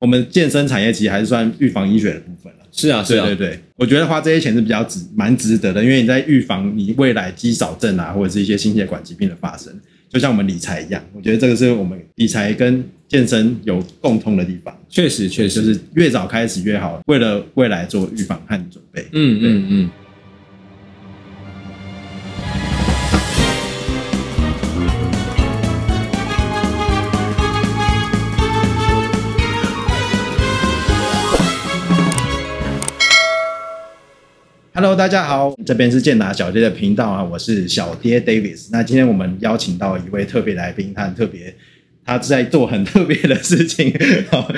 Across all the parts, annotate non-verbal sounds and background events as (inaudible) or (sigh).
我们健身产业其实还是算预防医学的部分了。是啊，是啊，对对对，我觉得花这些钱是比较值蛮值得的，因为你在预防你未来肌少症啊，或者是一些心血管疾病的发生，就像我们理财一样，我觉得这个是我们理财跟健身有共通的地方，确实确实，就是越早开始越好，为了未来做预防和准备。嗯嗯嗯。Hello，大家好，这边是健达小爹的频道啊，我是小爹 Davis。那今天我们邀请到一位特别来宾，他很特别，他在做很特别的事情，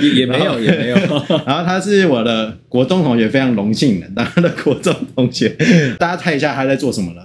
也也没有也没有。(laughs) 然后他是我的国中同学，非常荣幸的当他的国中同学。大家猜一下他在做什么呢？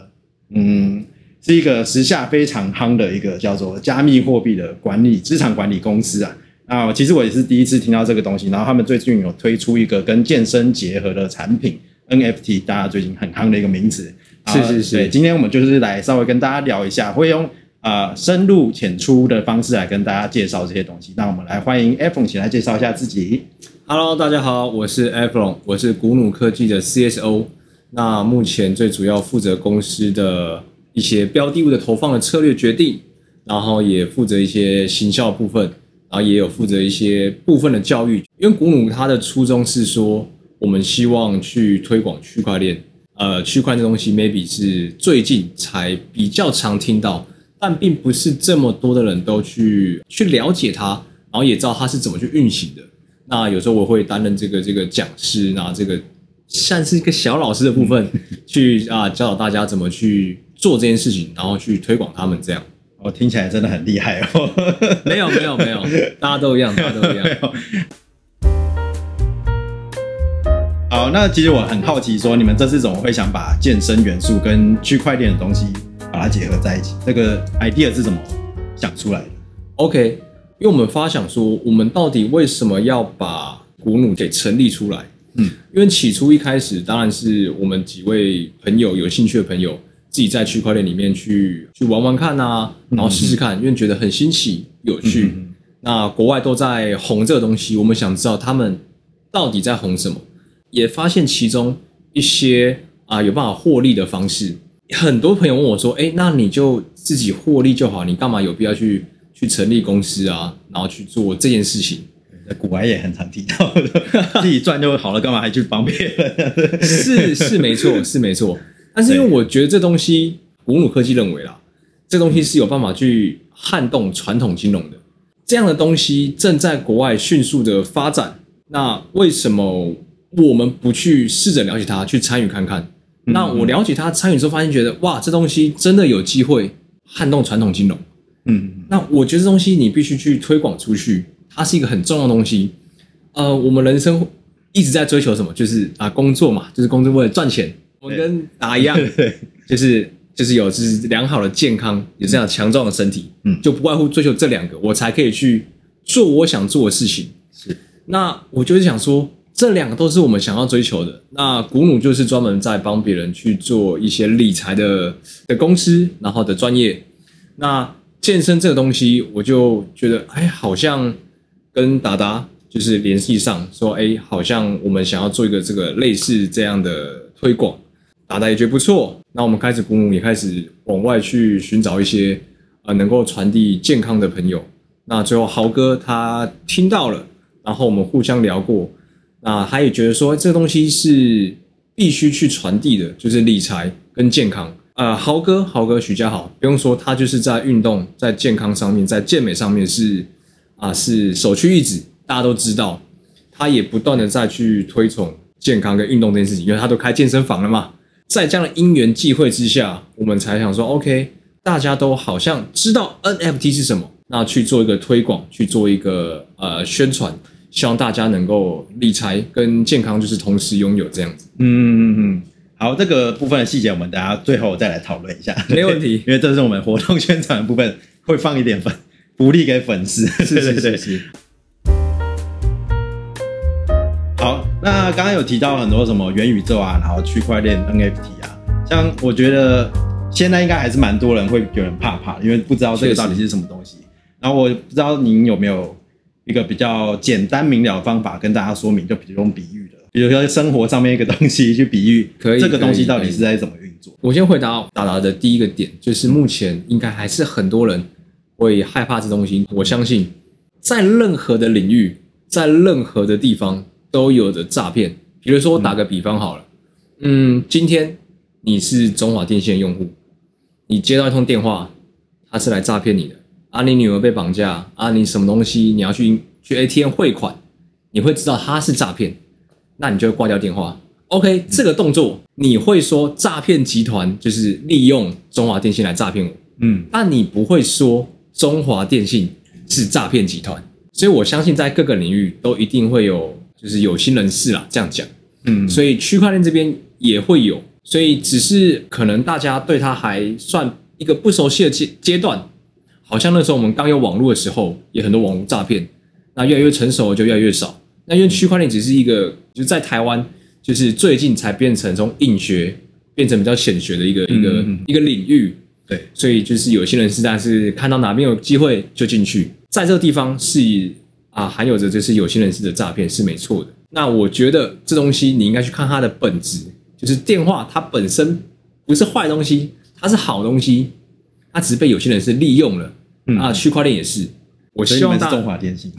嗯，是一个时下非常夯的一个叫做加密货币的管理资产管理公司啊。啊，其实我也是第一次听到这个东西。然后他们最近有推出一个跟健身结合的产品。NFT，大家最近很夯的一个名词，是是是。对，今天我们就是来稍微跟大家聊一下，会用啊深入浅出的方式来跟大家介绍这些东西。那我们来欢迎 a p h o n e 起来介绍一下自己。Hello，大家好，我是 a p h o n e 我是古努科技的 CSO。那目前最主要负责公司的一些标的物的投放的策略决定，然后也负责一些行销部分，然后也有负责一些部分的教育。因为古努它的初衷是说。我们希望去推广区块链，呃，区块链东西 maybe 是最近才比较常听到，但并不是这么多的人都去去了解它，然后也知道它是怎么去运行的。那有时候我会担任这个这个讲师，那这个像是一个小老师的部分，(laughs) 去啊教导大家怎么去做这件事情，然后去推广他们这样。我听起来真的很厉害哦。(laughs) 没有没有没有，大家都一样，大家都一样。(laughs) 好，那其实我很好奇，说你们这次怎么会想把健身元素跟区块链的东西把它结合在一起？这个 idea 是怎么想出来的？OK，因为我们发想说，我们到底为什么要把古努给成立出来？嗯，因为起初一开始，当然是我们几位朋友有兴趣的朋友自己在区块链里面去去玩玩看啊，然后试试看，因为觉得很新奇有趣。那国外都在红这个东西，我们想知道他们到底在红什么。也发现其中一些啊有办法获利的方式，很多朋友问我说：“哎，那你就自己获利就好，你干嘛有必要去去成立公司啊？然后去做这件事情？”在古玩也很常提到，自己赚就好了，干嘛还去帮别人？是是没错，(laughs) 是没错。但是因为我觉得这东西，古努科技认为啦，这东西是有办法去撼动传统金融的，这样的东西正在国外迅速的发展。那为什么？我们不去试着了解它，去参与看看。那我了解它，参与之后发现，觉得哇，这东西真的有机会撼动传统金融。嗯，那我觉得这东西你必须去推广出去，它是一个很重要的东西。呃，我们人生一直在追求什么？就是啊，工作嘛，就是工作为了赚钱。我们跟打一样，(laughs) 就是就是有就是良好的健康，有这样强壮的身体。嗯，就不外乎追求这两个，我才可以去做我想做的事情。是，那我就是想说。这两个都是我们想要追求的。那古努就是专门在帮别人去做一些理财的的公司，然后的专业。那健身这个东西，我就觉得，哎，好像跟达达就是联系上，说，哎，好像我们想要做一个这个类似这样的推广。达达也觉得不错。那我们开始古努也开始往外去寻找一些呃能够传递健康的朋友。那最后豪哥他听到了，然后我们互相聊过。那他也觉得说，这个东西是必须去传递的，就是理财跟健康。呃，豪哥，豪哥，许家豪，不用说，他就是在运动、在健康上面、在健美上面是啊，是首屈一指。大家都知道，他也不断的在去推崇健康跟运动这件事情，因为他都开健身房了嘛。在这样的因缘际会之下，我们才想说，OK，大家都好像知道 NFT 是什么，那去做一个推广，去做一个呃宣传。希望大家能够理财跟健康就是同时拥有这样子。嗯嗯嗯，好，这个部分的细节我们等下最后再来讨论一下，没问题。(laughs) 因为这是我们活动宣传的部分，会放一点粉福利给粉丝。是是是是。(laughs) 好，那刚刚有提到很多什么元宇宙啊，然后区块链 NFT 啊，像我觉得现在应该还是蛮多人会有人怕怕，因为不知道这个到底是什么东西。然后我不知道您有没有。一个比较简单明了的方法跟大家说明，就比如用比喻的，比如说生活上面一个东西去比喻，可以这个东西到底是在怎么运作？我先回答达达的第一个点，就是目前应该还是很多人会害怕这东西。我相信，在任何的领域，在任何的地方都有着诈骗。比如说，我打个比方好了，嗯，今天你是中华电信的用户，你接到一通电话，他是来诈骗你的，啊，你女儿被绑架，啊，你什么东西你要去去 ATM 汇款，你会知道他是诈骗，那你就会挂掉电话。OK，这个动作你会说诈骗集团就是利用中华电信来诈骗我，嗯但你不会说中华电信是诈骗集团。所以我相信在各个领域都一定会有就是有心人士啦，这样讲。嗯，所以区块链这边也会有，所以只是可能大家对它还算一个不熟悉的阶阶段，好像那时候我们刚有网络的时候，也很多网络诈骗，那越来越成熟就越来越少。那因为区块链只是一个，就是在台湾，就是最近才变成从硬学变成比较显学的一个一个嗯一个领域，对，所以就是有些人实在是看到哪边有机会就进去，在这个地方是啊含有着就是有些人士的诈骗是没错的。那我觉得这东西你应该去看它的本质，就是电话它本身不是坏东西，它是好东西，它只是被有些人是利用了。嗯啊，区块链也是。我希望大中华电信，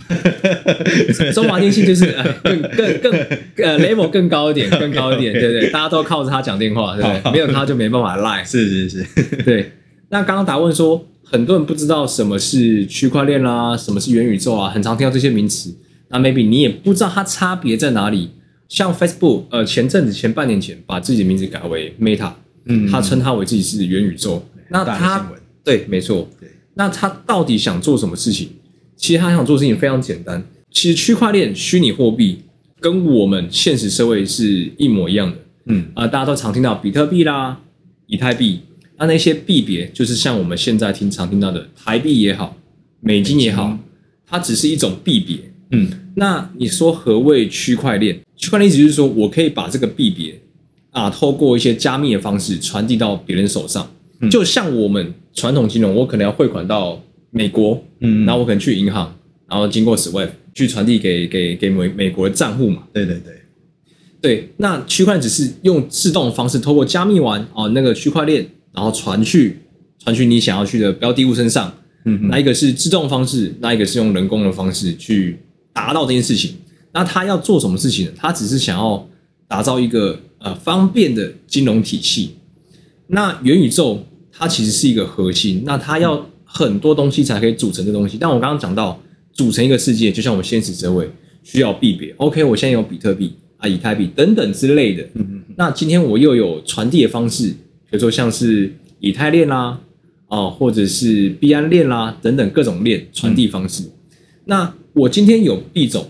(laughs) 中华电信就是呃更更更呃 level 更高一点，(laughs) 更高一点，对不对？大家都靠着他讲电话，对不对？没有他就没办法赖。是是是，(laughs) 对，那刚刚答问说，很多人不知道什么是区块链啦，什么是元宇宙啊，很常听到这些名词。那 maybe 你也不知道它差别在哪里。像 Facebook，呃，前阵子前半年前把自己的名字改为 Meta，嗯他称它为自己是元宇宙。那他对，没错。对，那他到底想做什么事情？其实他想做的事情非常简单。其实区块链、虚拟货币跟我们现实社会是一模一样的。嗯啊、大家都常听到比特币啦、以太币，那那些币别就是像我们现在听常听到的台币也好、美金也好，它只是一种币别。嗯那你说何谓区块链？区块链意思就是说我可以把这个币别啊，透过一些加密的方式传递到别人手上，嗯就像我们传统金融，我可能要汇款到美国，嗯，然后我可能去银行，然后经过 SWIFT 去传递给给给美美国的账户嘛。对对对，对，那区块链只是用自动的方式，透过加密完哦那个区块链，然后传去传去你想要去的标的物身上。嗯嗯那一个是自动方式，那一个是用人工的方式去达到这件事情。那他要做什么事情呢？他只是想要打造一个呃方便的金融体系。那元宇宙它其实是一个核心，那它要很多东西才可以组成这东西。但我刚刚讲到，组成一个世界，就像我们现实社会需要币别。OK，我现在有比特币啊、以太币等等之类的。嗯嗯那今天我又有传递的方式，比如说像是以太链啦，哦，或者是币安链啦等等各种链传递方式。那我今天有币种，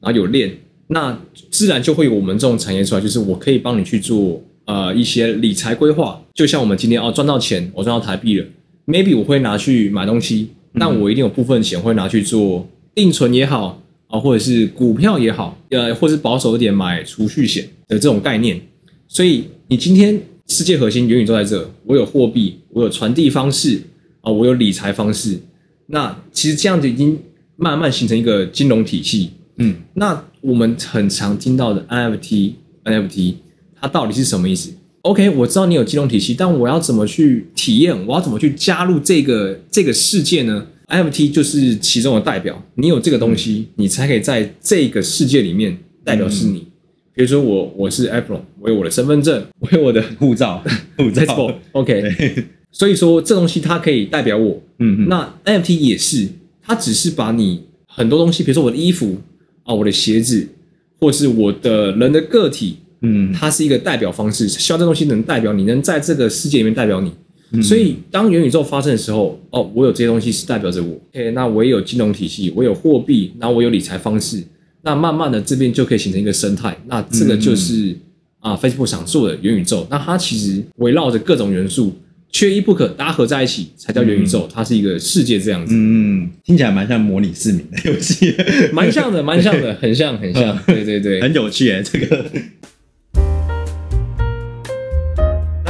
然后有链，那自然就会有我们这种产业出来，就是我可以帮你去做呃一些理财规划。就像我们今天哦赚到钱，我赚到台币了，maybe 我会拿去买东西，但我一定有部分钱会拿去做定存也好啊，或者是股票也好，呃，或是保守一点买储蓄险的这种概念。所以你今天世界核心元宇宙在这，我有货币，我有传递方式啊，我有理财方式。那其实这样子已经慢慢形成一个金融体系。嗯那我们很常听到的 NFT NFT，它到底是什么意思？OK，我知道你有金融体系，但我要怎么去体验？我要怎么去加入这个这个世界呢？NFT 就是其中的代表，你有这个东西，你才可以在这个世界里面代表是你。比如说我我是 Apple，我有我的身份证，我有我的 (laughs) 护照护照 Passport，OK，(laughs) 所以说这东西它可以代表我，嗯嗯那 NFT 也是，它只是把你很多东西，比如说我的衣服啊、我的鞋子，或是我的人的个体，嗯。它是一个代表方式，希望这东西能代表你，能在这个世界里面代表你。嗯。所以当元宇宙发生的时候，哦，我有这些东西是代表着我，OK，那我也有金融体系，我有货币，然后我有理财方式，那慢慢的这边就可以形成一个生态，那这个就是、啊 Facebook 想做的元宇宙，那它其实围绕着各种元素，缺一不可，搭合在一起才叫元宇宙，它是一个世界这样子，嗯，听起来蛮像模拟市民的游戏，蛮像的，蛮像的，很像，很像，(laughs) 对对对，很有趣哎，这个。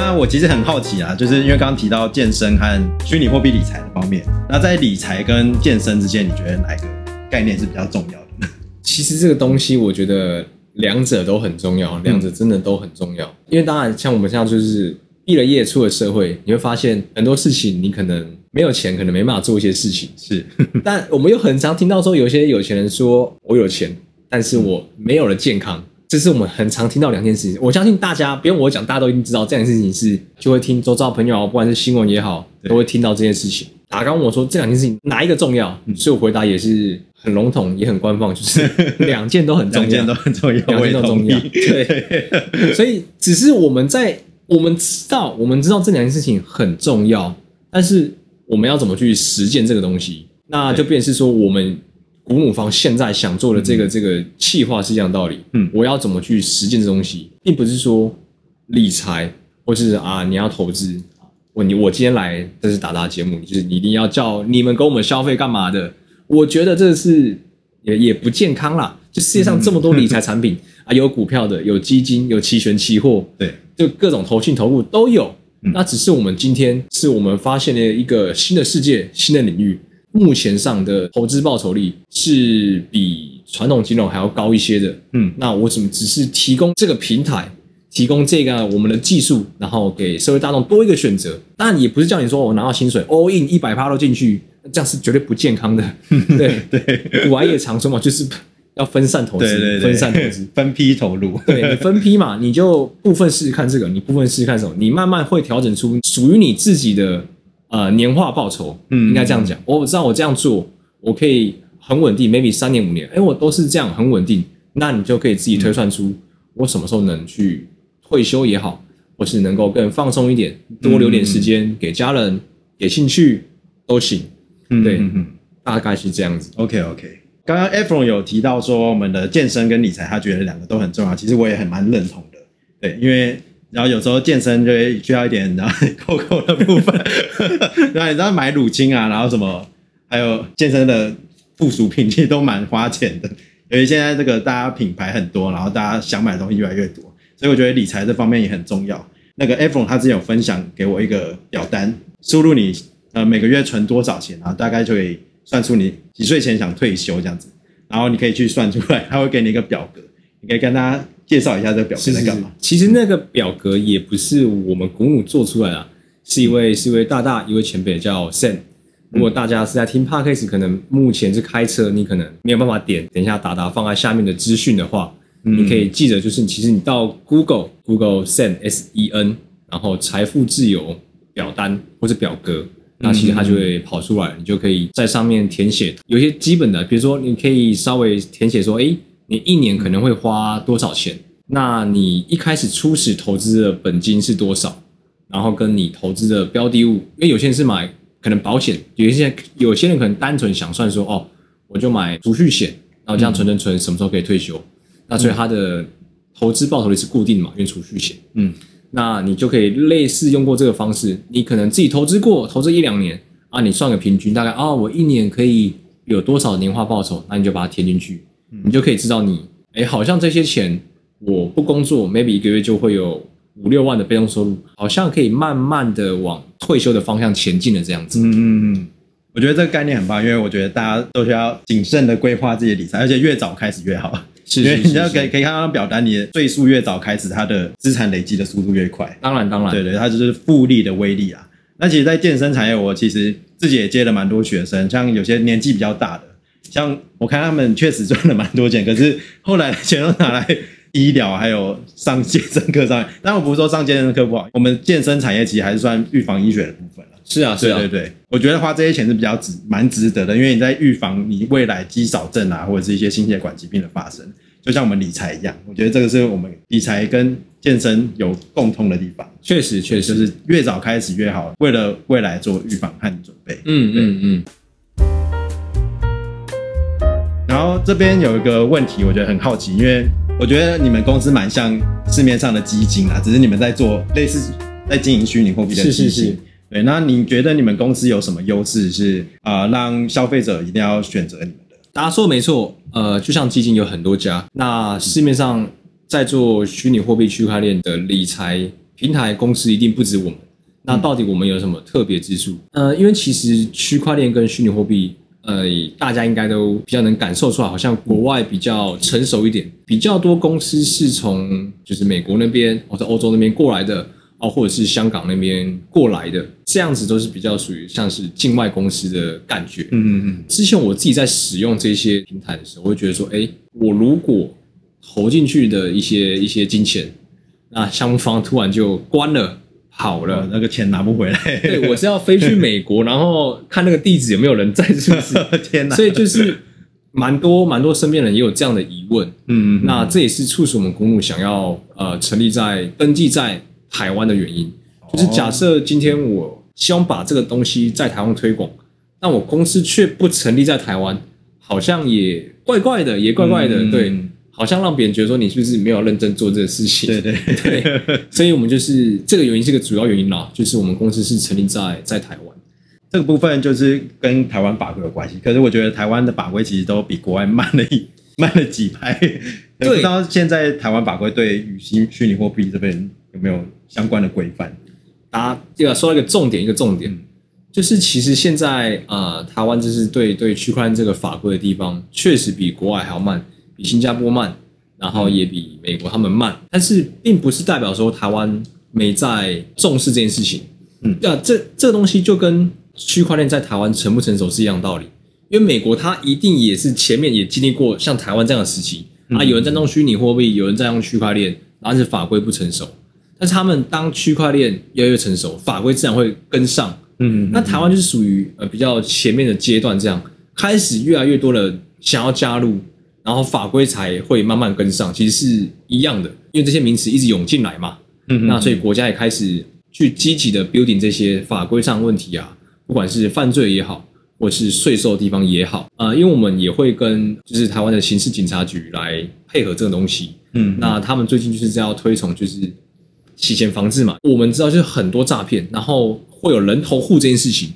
那我其实很好奇啊，就是因为刚刚提到健身和虚拟货币理财的方面，那在理财跟健身之间，你觉得哪一个概念是比较重要的呢？其实这个东西，我觉得两者都很重要，两者真的都很重要。因为当然，像我们现在就是毕了业出了社会，你会发现很多事情你可能没有钱，可能没办法做一些事情。是，(laughs) 但我们又很常听到说，有些有钱人说我有钱，但是我没有了健康。这是我们很常听到两件事情。我相信大家不用我讲，大家都一定知道这件事情是就会听周遭朋友，不管是新闻也好，都会听到这件事情。打刚问我说这两件事情哪一个重要，所以我回答也是很笼统，也很官方，就是 (laughs) 两件都很重要两件都。很重要，两件都重要。对，所以只是我们在我们知道，我们知道这两件事情很重要，但是我们要怎么去实践这个东西？那就变成是说，我们古母方现在想做的这个、这个企划是一样道理。嗯我要怎么去实践这东西，并不是说理财或是啊你要投资。我你我今天来这是打打节目，就是你一定要叫你们给我们消费干嘛的？我觉得这是也也不健康啦。就世界上这么多理财产品 (laughs) 啊，有股票的，有基金，有期权、期货，对，就各种投信、投入都有。嗯那只是我们今天是我们发现了一个新的世界、新的领域，目前上的投资报酬率是比传统金融还要高一些的。嗯那我怎么只是提供这个平台，提供这个我们的技术，然后给社会大众多一个选择？当然也不是叫你说我拿到薪水 all in 一百趴都进去，这样是绝对不健康的。(laughs) 对对古来也常说嘛，就是要分散投资，对对对，分散投资。分批投入，对你分批嘛，你就部分试试看这个，你部分试试看什么，你慢慢会调整出属于你自己的呃年化报酬。嗯应该这样讲。我知道我这样做，我可以很稳定，maybe 三年五年，哎，我都是这样很稳定，那你就可以自己推算出我什么时候能去退休也好，或是能够更放松一点，多留点时间给家人、给兴趣都行。嗯对大概是这样子。OK OK。刚刚 Efron 有提到说，我们的健身跟理财，他觉得两个都很重要。其实我也很蛮认同的，对，因为然后有时候健身就会需要一点 (laughs) 然后扣扣的部分，(laughs) 然后你知道买乳清啊，然后什么，还有健身的附属品，其实都蛮花钱的。因为现在这个大家品牌很多，然后大家想买的东西越来越多，所以我觉得理财这方面也很重要。那个 Efron 他之前有分享给我一个表单，输入你呃每个月存多少钱，然后大概就可以算出你几岁前想退休这样子，然后你可以去算出来，他会给你一个表格，你可以跟他介绍一下这个表格干嘛。，其实那个表格也不是我们鼓舞做出来的啊，是一位是一位大大一位前辈叫 Sam。如果大家是在听 Podcast，可能目前是开车，你可能没有办法点，等一下达达放在下面的资讯的话，嗯。你可以记得，就是其实你到 Google Google Sen S E N，然后财富自由表单或者表格，那其实它就会跑出来，你就可以在上面填写有些基本的，比如说你可以稍微填写说，诶，你一年可能会花多少钱？那你一开始初始投资的本金是多少？然后跟你投资的标的物，因为有些人是买可能保险，有一些有些人可能单纯想算说，哦，我就买储蓄险，然后这样存存存，什么时候可以退休？那所以它的投资报酬率是固定的嘛，因为储蓄险。嗯，那你就可以类似用过这个方式，你可能自己投资过，投资一两年啊，你算个平均，大概啊，我一年可以有多少年化报酬，那你就把它填进去，你就可以知道你，哎，好像这些钱我不工作，maybe 一个月就会有五六万的被动收入，好像可以慢慢的往退休的方向前进的这样子。嗯嗯嗯，我觉得这个概念很棒，因为我觉得大家都需要谨慎的规划自己的理财，而且越早开始越好。是是是你要可以可以看到表单，你的岁数越早开始，它的资产累积的速度越快。当然当然，对对，它就是复利的威力啊。那其实，在健身产业，我其实自己也接了蛮多学生，像有些年纪比较大的，像我看他们确实赚了蛮多钱，可是后来的钱都拿来医疗，还有上健身课上面。但我不是说上健身课不好，我们健身产业其实还是算预防医学的部分了。是啊是啊，对对对，我觉得花这些钱是比较值蛮值得的，因为你在预防你未来肌少症啊，或者是一些心血管疾病的发生，就像我们理财一样，我觉得这个是我们理财跟健身有共通的地方，确实确实，就是越早开始越好，为了未来做预防和准备。嗯嗯嗯，然后这边有一个问题，我觉得很好奇，因为我觉得你们公司蛮像市面上的基金啊，只是你们在做类似在经营虚拟货币的是基金。是是对，那你觉得你们公司有什么优势是啊、呃让消费者一定要选择你们的？大家说的没错，呃，就像基金有很多家，那市面上在做虚拟货币区块链的理财平台公司一定不止我们。那到底我们有什么特别之处？呃，因为其实区块链跟虚拟货币，呃，大家应该都比较能感受出来，好像国外比较成熟一点，比较多公司是从就是美国那边或者欧洲那边过来的，哦，或者是香港那边过来的，这样子都是比较属于像是境外公司的感觉。嗯嗯嗯，之前我自己在使用这些平台的时候，我会觉得说，哎，我如果投进去的一些一些金钱，那项目方突然就关了。好了，那个钱拿不回来。对，我是要飞去美国，然后看那个地址有没有人在，是不是？(laughs) 天哪！所以就是蛮多蛮多身边人也有这样的疑问。嗯，那这也是促使我们公募想要呃成立在登记在台湾的原因。就是假设今天我希望把这个东西在台湾推广，但我公司却不成立在台湾，好像也怪怪的，也怪怪的，对。好像让别人觉得说你是不是没有认真做这个事情？对对对，所以我们就是这个原因是个主要原因啦，就是我们公司是成立在在台湾，这个部分就是跟台湾法规有关系。可是我觉得台湾的法规其实都比国外慢了一 (laughs) 慢了几拍。不知道现在台湾法规对与虚虚拟货币这边有没有相关的规范？大家要说一个重点，一个重点就是其实现在呃，台湾就是对对区块链这个法规的地方，确实比国外还要慢。比新加坡慢，然后也比美国他们慢，但是并不是代表说台湾没在重视这件事情。嗯，那这这东西就跟区块链在台湾成不成熟是一样道理。因为美国它一定也是前面也经历过像台湾这样的时期啊，有人在弄虚拟货币，有人在用区块链，然后是法规不成熟。但是他们当区块链越来越成熟，法规自然会跟上。嗯，那台湾就是属于呃比较前面的阶段，这样开始越来越多的想要加入。然后法规才会慢慢跟上，其实是一样的，因为这些名词一直涌进来嘛。嗯，那所以国家也开始去积极的 building 这些法规上问题啊，不管是犯罪也好，或是税收的地方也好啊，因为我们也会跟就是台湾的刑事警察局来配合这个东西。嗯，那他们最近就是在要推崇就是洗钱防治嘛。我们知道就是很多诈骗，然后会有人头户这件事情，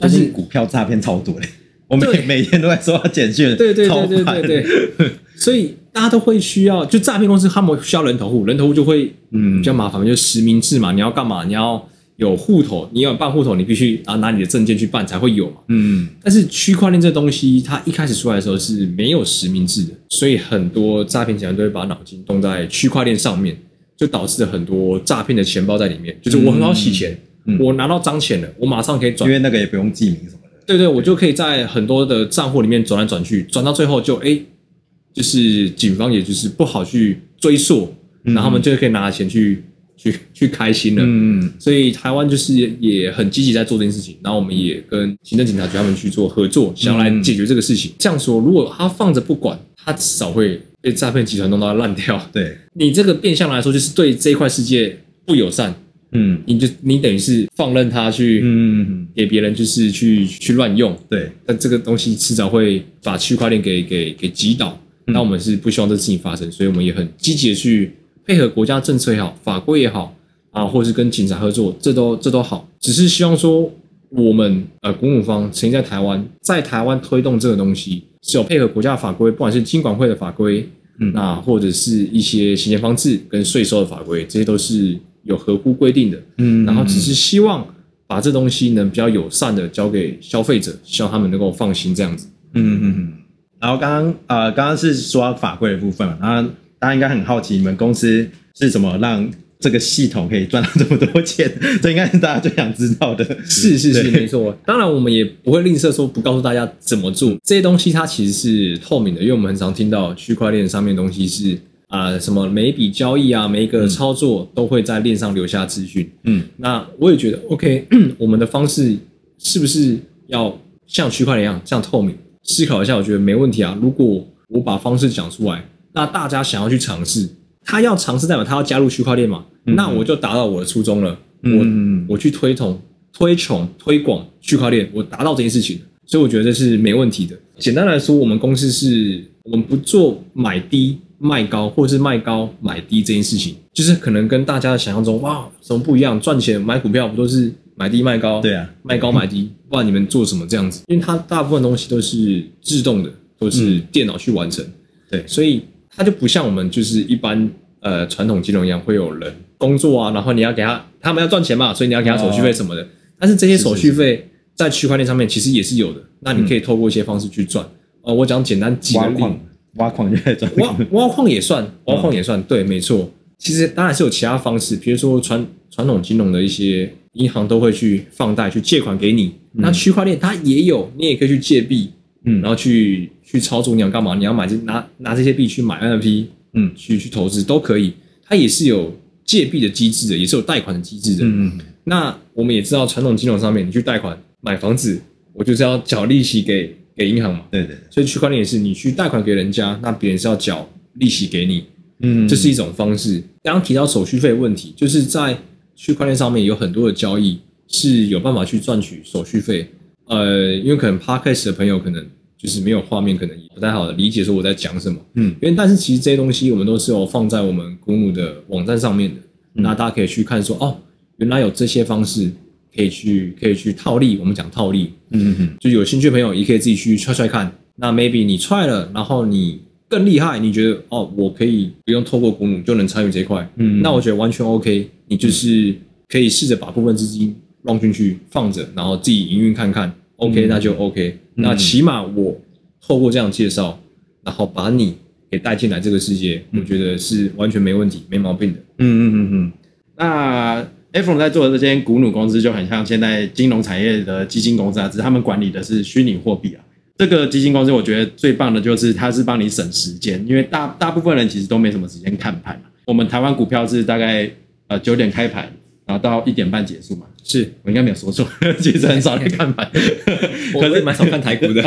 但是股票诈骗超多嘞。我每每天都在收到简讯，对对对对对对，所以大家都会需要，就诈骗公司他们需要人头户，人头户就会嗯比较麻烦，就实名制嘛，你要干嘛？你要有户头，你要办户头，你必须啊拿你的证件去办才会有嘛。嗯，但是区块链这东西，它一开始出来的时候是没有实名制的，所以很多诈骗集团都会把脑筋动在区块链上面，就导致了很多诈骗的钱包在里面。就是我很好洗钱，我拿到脏钱了，我马上可以转，因为那个也不用记名什么。对对，我就可以在很多的账户里面转来转去，转到最后就哎，就是警方也就是不好去追溯，然后他们就可以拿钱去去去开心了。嗯，所以台湾就是也很积极在做这件事情，然后我们也跟行政警察局他们去做合作，想要来解决这个事情。这样说，如果他放着不管，他至少会被诈骗集团弄到烂掉。对你这个变相来说，就是对这一块世界不友善。嗯，你就你等于是放任他去，嗯，给别人就是去去乱用，对，但这个东西迟早会把区块链给给给击倒，那我们是不希望这事情发生，所以我们也很积极的去配合国家政策也好，法规也好啊，或者是跟警察合作，这都这都好，只是希望说我们呃公母方曾经在台湾，在台湾推动这个东西是有配合国家法规，不管是金管会的法规，嗯，那或者是一些行政方式跟税收的法规，这些都是。有合乎规定的，嗯，然后只是希望把这东西能比较友善的交给消费者，希望他们能够放心这样子。嗯嗯嗯。然后刚刚呃，刚刚是说法规的部分嘛，然后大家应该很好奇，你们公司是怎么让这个系统可以赚到这么多钱？(laughs) 这应该是大家最想知道的。是是是，没错。当然，我们也不会吝啬说不告诉大家怎么做这些东西，它其实是透明的，因为我们很常听到区块链上面东西是。啊，什么每一笔交易啊，每一个操作都会在链上留下资讯。嗯，那我也觉得 OK，(clears throat) 我们的方式是不是要像区块链一样这样透明？思考一下，我觉得没问题啊。如果我把方式讲出来，那大家想要去尝试，他要尝试代表他要加入区块链嘛？那我就达到我的初衷了。我我去推崇、推崇、推广区块链，我达到这件事情，所以我觉得这是没问题的。简单来说，我们公司是我们不做买低。卖高或者是卖高买低这件事情，就是可能跟大家想象中哇什么不一样？赚钱买股票不都是买低卖高？对啊，卖高买低，不然你们做什么这样子？因为它大部分东西都是自动的，都是电脑去完成。对，所以它就不像我们就是一般呃传统金融一样，会有人工作啊，然后你要给他他们要赚钱嘛，所以你要给他手续费什么的。但是这些手续费在区块链上面其实也是有的。那你可以透过一些方式去赚。呃，我讲简单几个例，挖矿，挖矿就在赚。挖挖矿也算，挖矿也算，对，没错。其实当然是有其他方式，比如说传传统金融的一些银行都会去放贷、去借款给你。那区块链它也有，你也可以去借币，嗯然后去去操作。你要干嘛？你要买这拿拿这些币去买 NFT，嗯去去投资都可以。它也是有借币的机制的，也是有贷款的机制的。嗯嗯那我们也知道，传统金融上面你去贷款买房子，我就是要缴利息给给银行嘛。对对对，所以区块链也是，你去贷款给人家，那别人是要缴利息给你，嗯这是一种方式。刚刚提到手续费问题，就是在区块链上面有很多的交易是有办法去赚取手续费。呃，因为可能 podcast 的朋友可能就是没有画面，可能也不太好理解说我在讲什么。嗯，因为但是其实这些东西我们都是有放在我们公募的网站上面的，那大家可以去看说哦，原来有这些方式可以去可以去套利。我们讲套利，嗯嗯就有兴趣的朋友也可以自己去踹踹看。那 maybe 你踹了，然后你更厉害，你觉得哦，我可以不用透过古姆就能参与这一块，嗯那我觉得完全 OK。你就是可以试着把部分资金放进去放着，然后自己营运看看，OK，、嗯那就 OK。那起码我透过这样介绍，然后把你给带进来这个世界，我觉得是完全没问题、没毛病的。嗯嗯嗯嗯。那 iPhone 在做的这间古努公司就很像现在金融产业的基金公司啊，只是他们管理的是虚拟货币啊。这个基金公司我觉得最棒的就是它是帮你省时间，因为大大部分人其实都没什么时间看盘嘛。我们台湾股票是大概呃九点开盘，然后到一点半结束嘛。是我应该没有说错，其实很少在看盘，(laughs) 我是蛮少看台股的。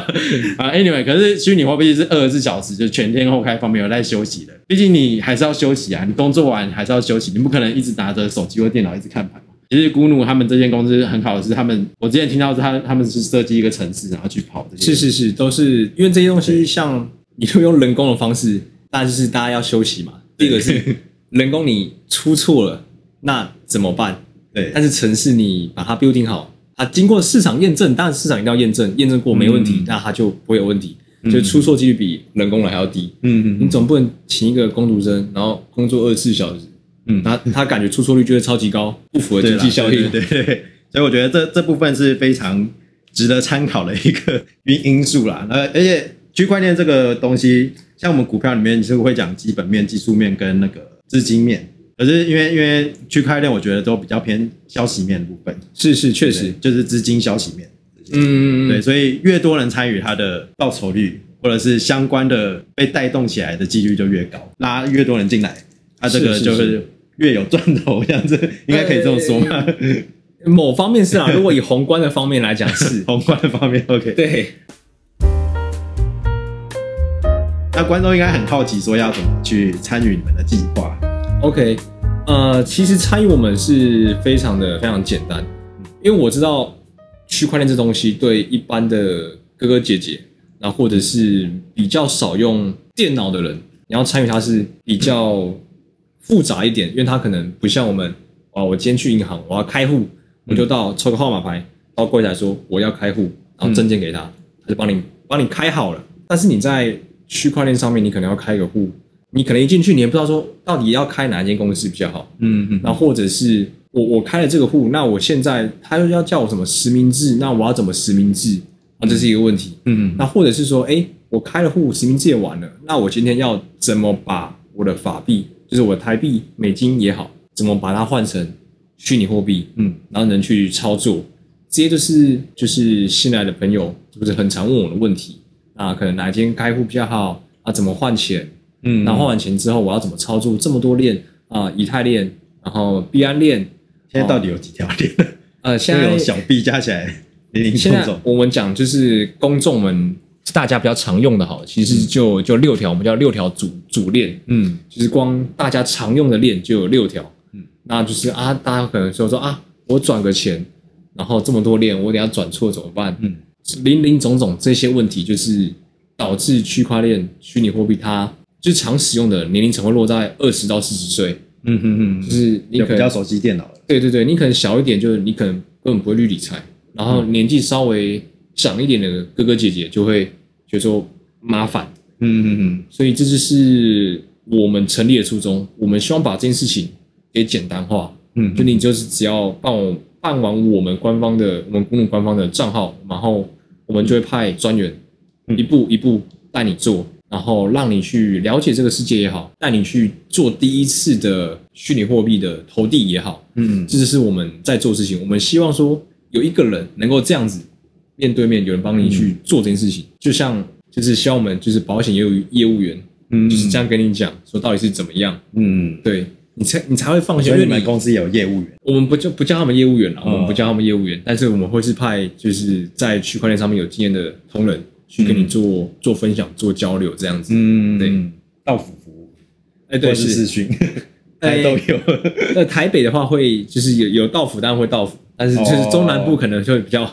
(laughs) 啊，anyway，可是虚拟货币是二十四小时，就全天候开放，没有在休息的。毕竟你还是要休息啊，你工作完还是要休息，你不可能一直拿着手机或电脑一直看盘嘛。其实咕努他们这间公司很好的是，他们我之前听到是他他们是设计一个城市，然后去跑这些。是是是，都是因为这些东西，像你都用人工的方式，那就是大家要休息嘛。第一个是人工你出错了，那怎么办？对，但是城市你把它 building 好，它经过市场验证，当然市场一定要验证，验证过没问题，嗯那它就不会有问题，就出错几率比人工的还要低。嗯嗯你总不能请一个工读生，然后工作二十四小时，嗯他他感觉出错率就会超级高，不符合经济效益。对对对对，所以我觉得这这部分是非常值得参考的一个因因素啦。呃，而且区块链这个东西，像我们股票里面你是会讲基本面、技术面跟那个资金面，可是因为因为区块链，我觉得都比较偏消息面的部分，是是，确实，就是资金消息面。嗯嗯，对，所以越多人参与，它的报酬率或者是相关的被带动起来的几率就越高，拉越多人进来，它这个就是越有赚头，这样子应该可以这么说吗？某方面是啊，如果以宏观的方面来讲是，(laughs) 宏观的方面，OK。对，那观众应该很好奇，说要怎么去参与你们的计划？OK，呃，其实参与我们是非常的非常简单，因为我知道区块链这东西对一般的哥哥姐姐，然后或者是比较少用电脑的人，你要参与它是比较复杂一点，因为它可能不像我们啊，我今天去银行我要开户，我就到抽个号码牌到柜台说我要开户，然后证件给他，他就帮你帮你开好了。但是你在区块链上面，你可能要开个户，你可能一进去，你也不知道说到底要开哪一间公司比较好，嗯嗯那或者是我我开了这个户，那我现在他又要叫我什么实名制，那我要怎么实名制？啊，这是一个问题。嗯嗯那或者是说，哎，我开了户，实名制也完了，那我今天要怎么把我的法币，就是我的台币、美金也好，怎么把它换成虚拟货币？嗯，然后能去操作，这些就是就是新来的朋友就是很常问我的问题。那可能哪一间开户比较好？啊，怎么换钱？嗯然后换完钱之后，我要怎么操作这么多链啊？以太链，然后币安链，现在到底有几条链？呃，(laughs) 现在有小币加起来零零现在总总。我们讲就是公众们大家比较常用的，好了，其实就就六条，我们叫六条主主链，嗯就是光大家常用的链就有六条，嗯，那就是啊，大家可能说说啊，我转个钱，然后这么多链，我等下转错怎么办？嗯，林林总总这些问题，就是导致区块链虚拟货币它就是常使用的年龄层会落在二十到四十岁，嗯嗯嗯，就是你可能就比较熟悉电脑了。对对对，你可能小一点，就是你可能根本不会去理财，然后年纪稍微长一点的哥哥姐姐就会觉得说麻烦，嗯嗯嗯。所以这就是我们成立的初衷，我们希望把这件事情给简单化，嗯就你就是只要帮我办完我们官方的我们公路官方的账号，然后我们就会派专员嗯。一步一步带你做，然后让你去了解这个世界也好，带你去做第一次的虚拟货币的投递也好，嗯。这就是我们在做事情。我们希望说有一个人能够这样子面对面，有人帮你去做这件事情，就像就是希望我们就是保险业务业务员，嗯。就是这样跟你讲说到底是怎么样，嗯，对。你才你才会放心，因为你们公司也有业务员，我们不就不叫他们业务员了，哦。我们不叫他们业务员，但是我们会是派就是在区块链上面有经验的同仁去跟你做、做分享、做交流这样子。嗯对，到府服务，哎、对，或是视是。讯，(laughs) 哎都有。那 (laughs) 台北的话会就是有有到府，当然会到府，但是就是中南部可能就会比较、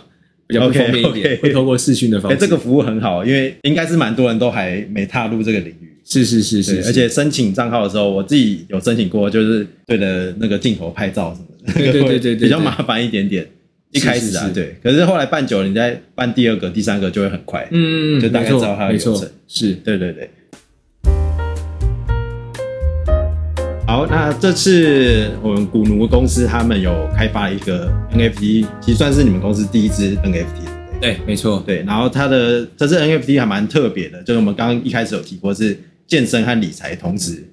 比较不方便一点会透过视讯的方哎，式。这个服务很好，因为应该是蛮多人都还没踏入这个领域。是是是是，是，而且申请账号的时候，我自己有申请过，就是对着那个镜头拍照什么的，对对对对对 (laughs) 比较麻烦一点点。一开始啊，是对，可是后来办久了，你再办第二个、第三个就会很快。嗯就大概知道它的没错流程，是对对对。好，那这次我们古奴公司他们有开发一个 NFT，其实算是你们公司第一支 NFT，对没错，对，然后它的这支 NFT 还蛮特别的，就是我们刚刚一开始有提过，是健身和理财同时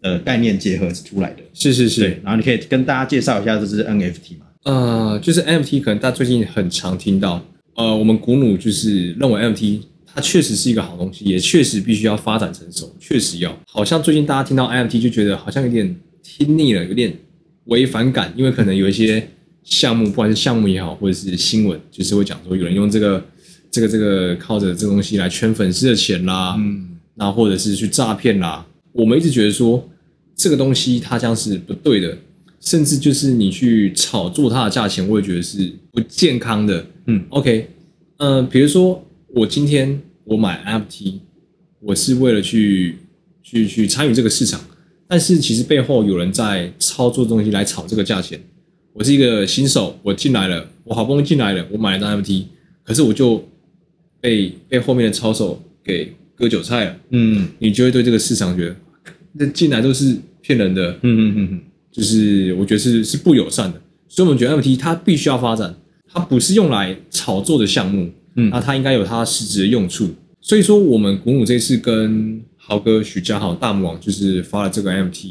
的概念结合出来的。是是是，，然后你可以跟大家介绍一下这支 NFT 嘛？呃，就是 NFT，可能大家最近很常听到，呃，我们古努就是认为 NFT 它确实是一个好东西，也确实必须要发展成熟，确实要。好像最近大家听到 NFT 就觉得好像有点听腻了，有点违反感，因为可能有一些项目，不管是项目也好，或者是新闻，就是会讲说有人用这个这个这个靠着这个东西来圈粉丝的钱啦，嗯，那或者是去诈骗啦。我们一直觉得说这个东西它将是不对的，甚至就是你去炒作它的价钱，我也觉得是不健康的。嗯，OK，呃，比如说我今天我买 NFT，我是为了去去去参与这个市场，但是其实背后有人在操作东西来炒这个价钱。我是一个新手，我进来了，我好不容易进来了，我买了张 NFT，可是我就被被后面的操手给割韭菜了。嗯你就会对这个市场觉得，那进来都是骗人的，嗯嗯嗯就是我觉得是是不友善的。所以我们觉得 NFT 它必须要发展，它不是用来炒作的项目，嗯那它应该有它实质的用处。所以说，我们古姆这次跟豪哥、许家豪、大魔王就是发了这个 NFT，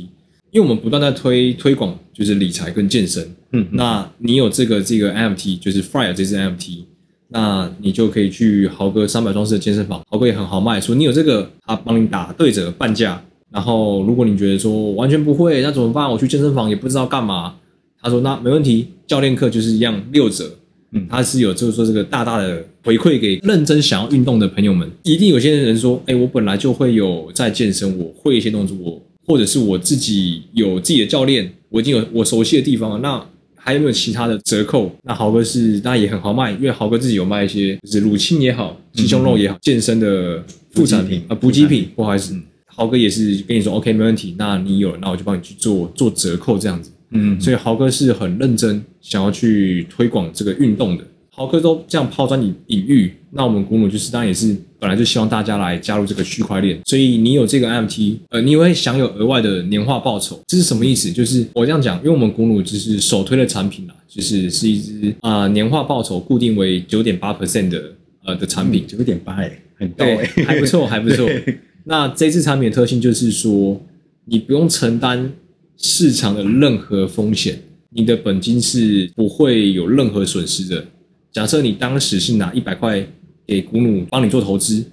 因为我们不断在推推广就是理财跟健身。嗯那你有这个这个 NFT，就是 Fire 这支 NFT，那你就可以去豪哥三百壮士的健身房，豪哥也很豪迈，说你有这个，他帮你打对折半价。然后如果你觉得说完全不会，那怎么办？我去健身房也不知道干嘛。他说那没问题，教练课就是一样六折。嗯他是有就是说这个大大的回馈给认真想要运动的朋友们。一定有些人说，哎，我本来就会有在健身，我会一些动作，我或者是我自己有自己的教练，我已经有我熟悉的地方了。那还有没有其他的折扣？那豪哥是那也很好卖，因为豪哥自己有卖一些就是乳清也好，鸡胸肉也好，健身的副产品啊，补给品，不好意思，豪哥也是跟你说 OK 没问题，那你有，那我就帮你去做做折扣这样子。嗯所以豪哥是很认真想要去推广这个运动的。豪哥都这样抛砖引引玉，那我们古姆就是当然也是本来就希望大家来加入这个区块链，所以你有这个 NFT，呃，你会享有额外的年化报酬。这是什么意思？就是我这样讲，因为我们古姆就是首推的产品啦，就是是一支啊、年化报酬固定为九点八 percent 的呃的产品，九点八哎，很高对哎，，还不错，还不错对。那这次产品的特性就是说，你不用承担市场的任何风险，你的本金是不会有任何损失的。假设你当时是拿一百块给古努帮你做投资，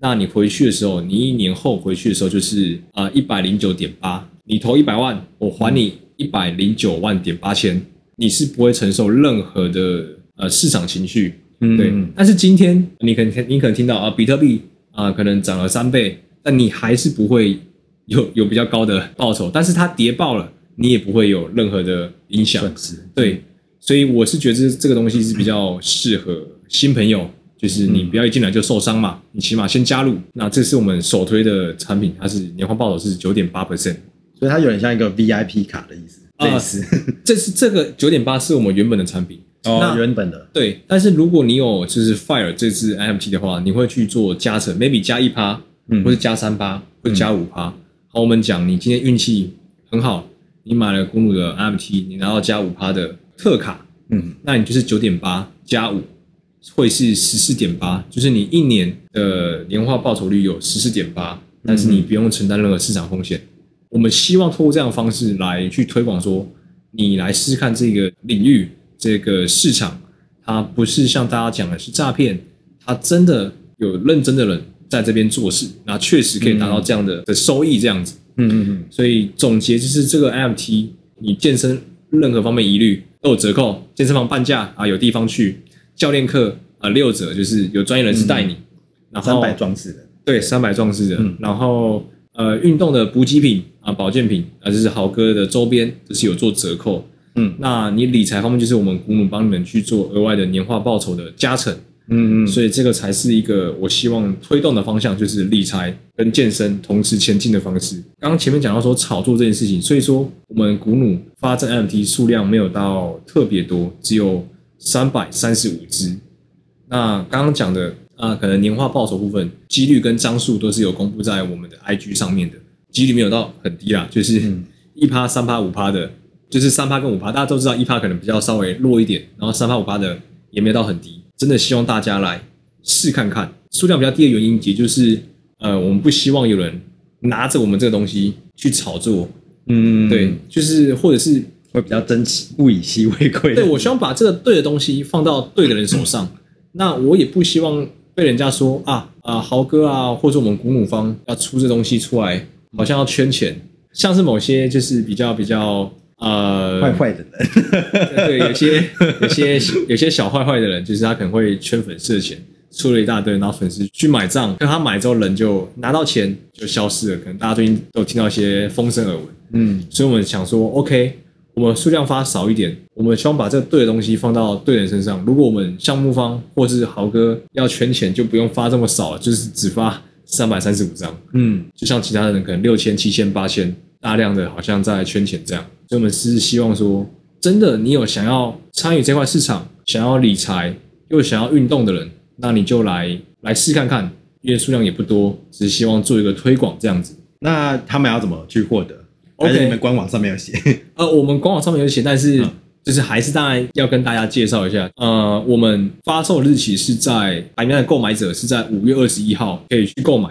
那你回去的时候，你一年后回去的时候就是啊一百零九点八，你投一百万，我还你一百零九万点八千，你是不会承受任何的呃市场情绪，嗯对，但是今天你可能你可能听到啊，比特币啊、可能涨了三倍，但你还是不会有 (laughs) 有比较高的报酬，但是它跌爆了，你也不会有任何的影响。损失，对，所以我是觉得这这个东西是比较适合新朋友，就是你不要一进来就受伤嘛，你起码先加入。那这是我们首推的产品，它是年化报酬是九点八 percent，所以它有点像一个 VIP 卡的意思，啊类似 (laughs) 这是这个九点八是我们原本的产品。哦那原本的，对，但是如果你有就是 Fire 这支 NFT 的话，你会去做加成，maybe 加一趴，嗯或者加三趴，或者加五趴。好，我们讲你今天运气很好，你买了公路的 NFT，你拿到加五趴的特卡，嗯那你就是九点八加五，会是十四点八，就是你一年的年化报酬率有十四点八，但是你不用承担任何市场风险。我们希望通过这样的方式来去推广说，你来试试看这个领域、这个市场，它不是像大家讲的是诈骗，它真的有认真的人在这边做事，那确实可以达到这样的的收益，这样子。嗯嗯嗯，所以总结就是这个 NFT，你健身任何方面疑虑都有折扣，健身房半价啊，有地方去，教练课啊六折，就是有专业人士带你，然后三百装饰的，对三百壮士的，嗯。然后呃运动的补给品啊保健品啊，就是豪哥的周边，就是有做折扣。嗯。那你理财方面就是我们鼓努帮你们去做额外的年化报酬的加成，嗯嗯，所以这个才是一个我希望推动的方向，就是理财跟健身同时前进的方式。刚刚前面讲到说炒作这件事情，所以说我们古努发证 NFT 数量没有到特别多，只有三百三十五只。那刚刚讲的啊、可能年化报酬部分几率跟张数都是有公布在我们的 IG 上面的，几率没有到很低啦，就是嗯一趴、三趴、五趴的，就是三趴跟五趴，大家都知道一趴可能比较稍微弱一点，然后三趴五趴的也没有到很低，真的希望大家来试看看。数量比较低的原因，也就是呃，我们不希望有人拿着我们这个东西去炒作，嗯，对，就是或者是会比较珍惜，物以稀为贵。对我希望把这个对的东西放到对的人手上，(laughs) 那我也不希望被人家说啊啊豪哥啊，或者我们古母方要出这东西出来，好像要圈钱，像是某些就是比较比较呃坏坏的人，对，有些有些有些小坏坏的人，就是他可能会圈粉丝的钱，出了一大堆，然后粉丝去买账，跟他买之后人就拿到钱就消失了，可能大家最近都有听到一些风声耳闻，嗯所以我们想说，OK，我们数量发少一点，我们希望把这个对的东西放到对人身上。如果我们项目方或是豪哥要圈钱，就不用发这么少，就是只发三百三十五张，嗯就像其他人可能六千、七千、八千，大量的好像在圈钱这样。所以我们是希望说，真的你有想要参与这块市场，想要理财又想要运动的人，那你就来来试看看，因为数量也不多，只是希望做一个推广这样子。那他们要怎么去获得还是你们官网上面有写？(laughs) 呃，我们官网上面有写，但是嗯就是还是当然要跟大家介绍一下。呃，我们发售日期是在白名单的购买者是在五月二十一号可以去购买。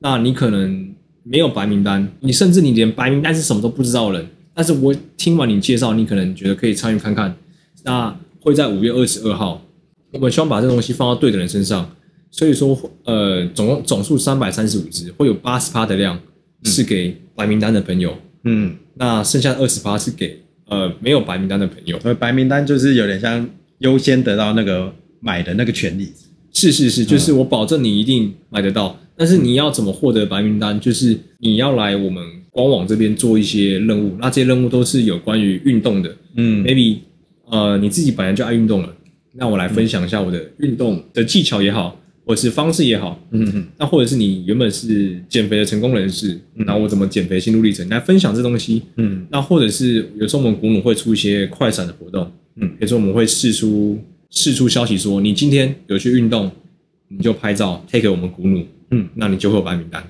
那你可能没有白名单，你甚至你连白名单是什么都不知道的人，但是我听完你介绍，你可能觉得可以参与看看。那会在五月二十二号，我们希望把这个东西放到对的人身上。所以说，呃，总共总数三百三十五只，会有八十趴的量是给白名单的朋友。嗯，那剩下的二十趴是给呃没有白名单的朋友。呃白名单就是有点像优先得到那个买的那个权利。是是是，就是我保证你一定买得到，但是你要怎么获得白名单？就是你要来我们官网这边做一些任务，那这些任务都是有关于运动的。嗯。Maybe 呃你自己本来就爱运动了，那我来分享一下我的运动的技巧也好，或者是方式也好，嗯嗯那或者是你原本是减肥的成功人士，那我怎么减肥心路历程来分享这东西？嗯。那或者是有时候我们古努会出一些快闪的活动，嗯。比如说我们会试出试出消息说，你今天有去运动，你就拍照 take 我们古努，嗯，那你就会有白名单。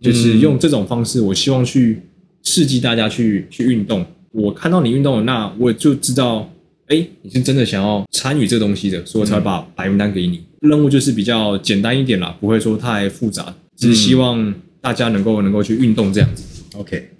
就是用这种方式，我希望去刺激大家去去运动。我看到你运动了，那我就知道，哎，你是真的想要参与这个东西的，所以我才会把白名单给你。任务就是比较简单一点啦，不会说太复杂，只是希望大家能够能够去运动这样子。，OK。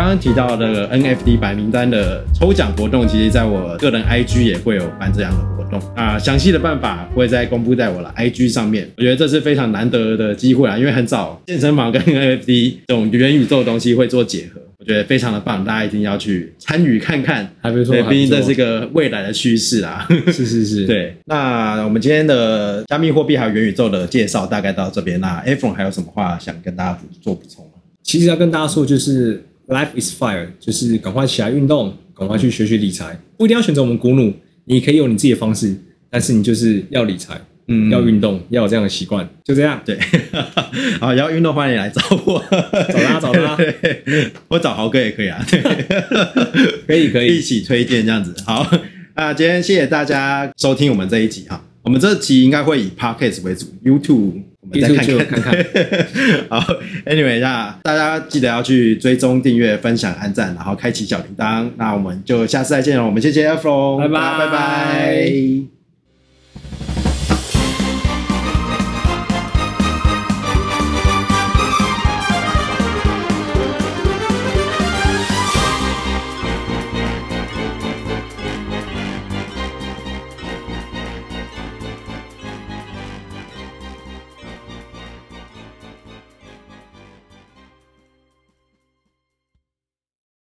刚刚提到那个 NFT 白名单的抽奖活动，其实在我个人 IG 也会有办这样的活动啊。详细的办法会再公布在我的 IG 上面。我觉得这是非常难得的机会啊，因为很早健身房跟 NFT 这种元宇宙的东西会做结合，我觉得非常的棒，大家一定要去参与看看。还不错，毕竟这是个未来的趋势啊。(laughs) 是是是，对，那我们今天的加密货币还有元宇宙的介绍大概到这边。那 n 还有什么话想跟大家补做补充吗？其实要跟大家说，就是 life is fire，就是赶快起来运动，赶快去学学理财，不一定要选择我们鼓努，你可以有你自己的方式，但是你就是要理财，嗯要运动，要有这样的习惯，就这样。对，(laughs) 好，要运动欢迎来找我，找他找 (laughs) 他对我找豪哥也可以啊，对，可以可以，一起推荐这样子。好，啊，今天谢谢大家收听我们这一集哈，我们这期应该会以 podcast 为主，YouTube 我们再 YouTube 看看看 (laughs) 好，Anyway，那大家记得要去追踪、订阅、分享、按赞，然后开启小铃铛。那我们就下次再见了，我们谢谢 F 龙，拜拜拜拜。